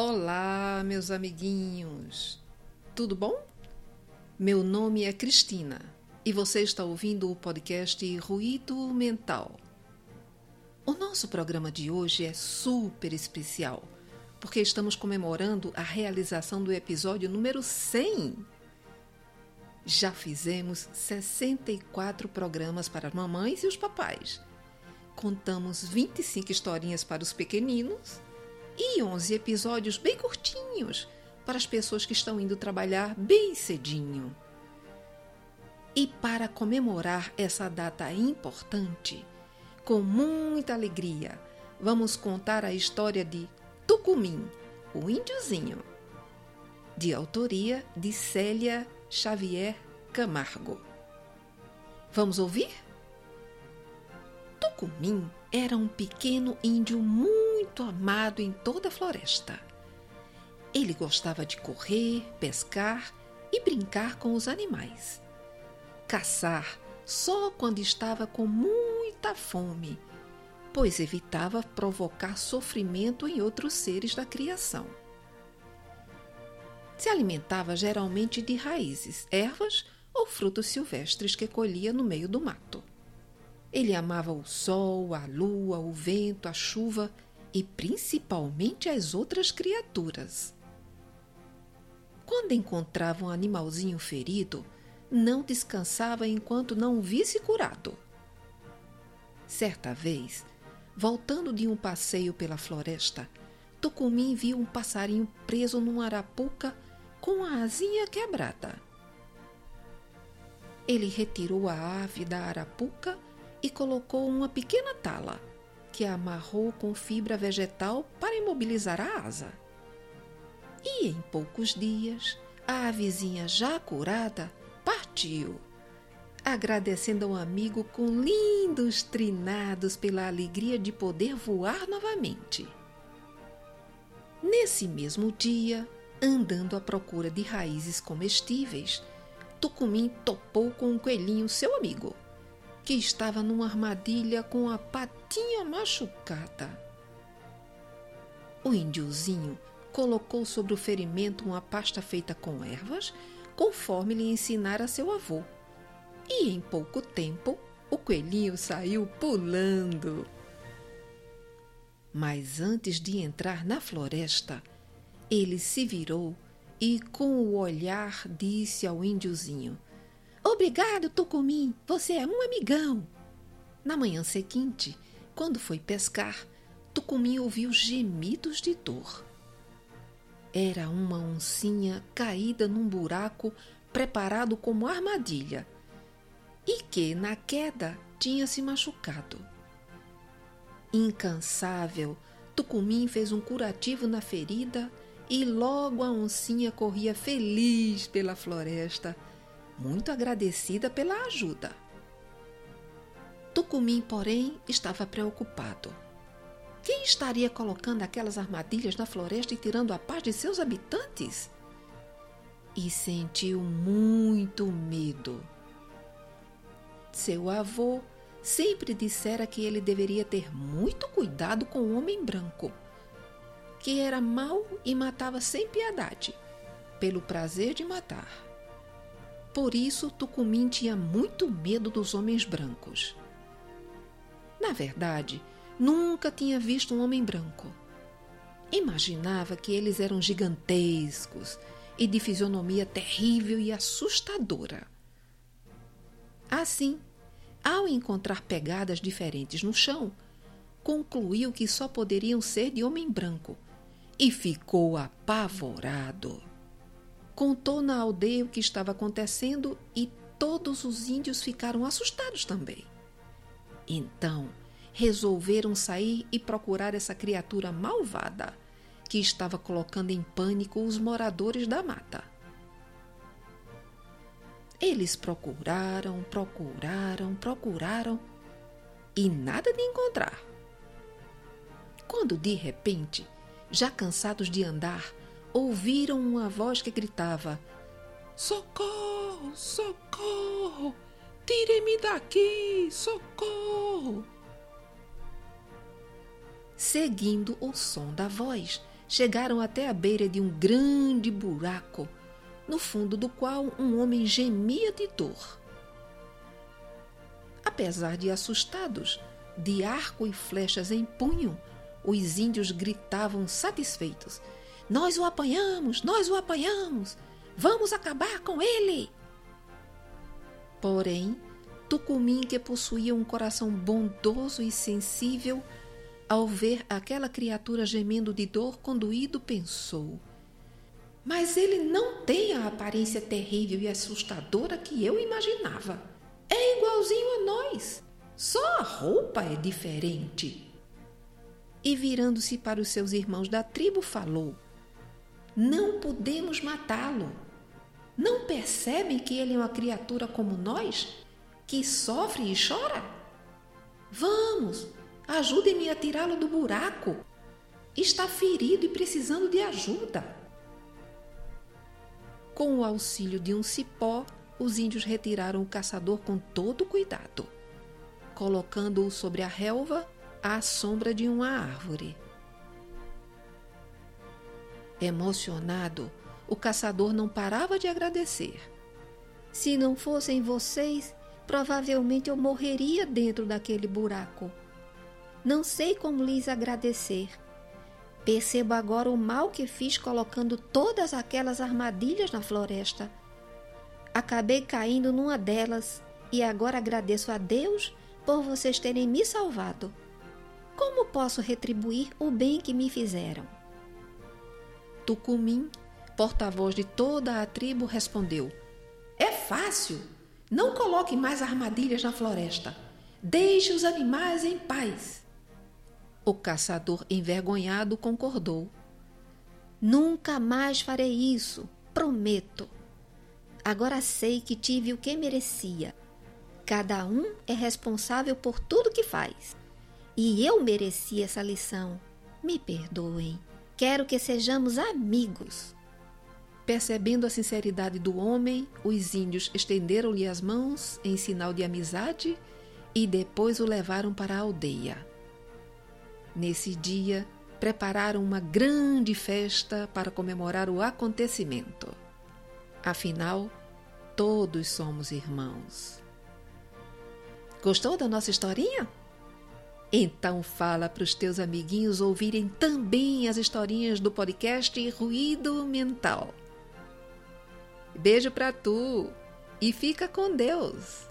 Olá, meus amiguinhos! Tudo bom? Meu nome é Cristina e você está ouvindo o podcast Ruído Mental. O nosso programa de hoje é super especial porque estamos comemorando a realização do episódio número 100. Já fizemos 64 programas para as mamães e os papais. Contamos 25 historinhas para os pequeninos e 11 episódios bem curtinhos para as pessoas que estão indo trabalhar bem cedinho. E para comemorar essa data importante, com muita alegria, vamos contar a história de Tucumim, o índiozinho, de autoria de Célia Xavier Camargo. Vamos ouvir? Tucumim era um pequeno índio muito amado em toda a floresta. Ele gostava de correr, pescar e brincar com os animais. Caçar só quando estava com muita fome, pois evitava provocar sofrimento em outros seres da criação. Se alimentava geralmente de raízes, ervas ou frutos silvestres que colhia no meio do mato. Ele amava o sol, a lua, o vento, a chuva e principalmente as outras criaturas. Quando encontrava um animalzinho ferido, não descansava enquanto não o visse curado. Certa vez, voltando de um passeio pela floresta, Tucumim viu um passarinho preso numa arapuca com a asinha quebrada. Ele retirou a ave da arapuca e colocou uma pequena tala, que a amarrou com fibra vegetal para imobilizar a asa. E em poucos dias, a avezinha já curada partiu, agradecendo ao amigo com lindos trinados pela alegria de poder voar novamente. Nesse mesmo dia, andando à procura de raízes comestíveis, Tucumim topou com um coelhinho, seu amigo que estava numa armadilha com a patinha machucada. O índiozinho colocou sobre o ferimento uma pasta feita com ervas, conforme lhe ensinara seu avô. E em pouco tempo, o coelhinho saiu pulando. Mas antes de entrar na floresta, ele se virou e, com o olhar, disse ao índiozinho: Obrigado, Tucumim, você é um amigão. Na manhã seguinte, quando foi pescar, Tucumim ouviu gemidos de dor. Era uma oncinha caída num buraco preparado como armadilha e que, na queda, tinha se machucado. Incansável, Tucumim fez um curativo na ferida e logo a oncinha corria feliz pela floresta muito agradecida pela ajuda. Tucumim, porém, estava preocupado. Quem estaria colocando aquelas armadilhas na floresta e tirando a paz de seus habitantes? E sentiu muito medo. Seu avô sempre dissera que ele deveria ter muito cuidado com o homem branco, que era mau e matava sem piedade, pelo prazer de matar. Por isso, Tucumim tinha muito medo dos homens brancos. Na verdade, nunca tinha visto um homem branco. Imaginava que eles eram gigantescos e de fisionomia terrível e assustadora. Assim, ao encontrar pegadas diferentes no chão, concluiu que só poderiam ser de homem branco e ficou apavorado contou na aldeia o que estava acontecendo e todos os índios ficaram assustados também. Então, resolveram sair e procurar essa criatura malvada que estava colocando em pânico os moradores da mata. Eles procuraram, procuraram, procuraram e nada de encontrar. Quando de repente, já cansados de andar, ouviram uma voz que gritava: Socorro, socorro! Tire-me daqui, socorro! Seguindo o som da voz, chegaram até a beira de um grande buraco, no fundo do qual um homem gemia de dor. Apesar de assustados, de arco e flechas em punho, os índios gritavam satisfeitos: Nós o apanhamos! Nós o apanhamos! Vamos acabar com ele! Porém, Tucumim, que possuía um coração bondoso e sensível, ao ver aquela criatura gemendo de dor conduído, pensou: Mas ele não tem a aparência terrível e assustadora que eu imaginava. É igualzinho a nós, só a roupa é diferente. E virando-se para os seus irmãos da tribo, falou: Não podemos matá-lo. Não percebem que ele é uma criatura como nós, que sofre e chora? Vamos, Ajudem-me a tirá-lo do buraco. Está ferido e precisando de ajuda. Com o auxílio de um cipó, os índios retiraram o caçador com todo cuidado, colocando-o sobre a relva à sombra de uma árvore. Emocionado, o caçador não parava de agradecer. Se não fossem vocês, provavelmente eu morreria dentro daquele buraco. Não sei como lhes agradecer. Percebo agora o mal que fiz colocando todas aquelas armadilhas na floresta. Acabei caindo numa delas e agora agradeço a Deus por vocês terem me salvado. Como posso retribuir o bem que me fizeram? Tucumim, porta-voz de toda a tribo, respondeu: É fácil. Não coloque mais armadilhas na floresta. Deixe os animais em paz. O caçador, envergonhado, concordou. Nunca mais farei isso, prometo. Agora sei que tive o que merecia. Cada um é responsável por tudo que faz. E eu mereci essa lição. Me perdoem. Quero que sejamos amigos. Percebendo a sinceridade do homem, os índios estenderam-lhe as mãos em sinal de amizade e depois o levaram para a aldeia. Nesse dia, prepararam uma grande festa para comemorar o acontecimento. Afinal, todos somos irmãos. Gostou da nossa historinha? Então fala para os teus amiguinhos ouvirem também as historinhas do podcast Ruído Mental. Beijo para tu e fica com Deus.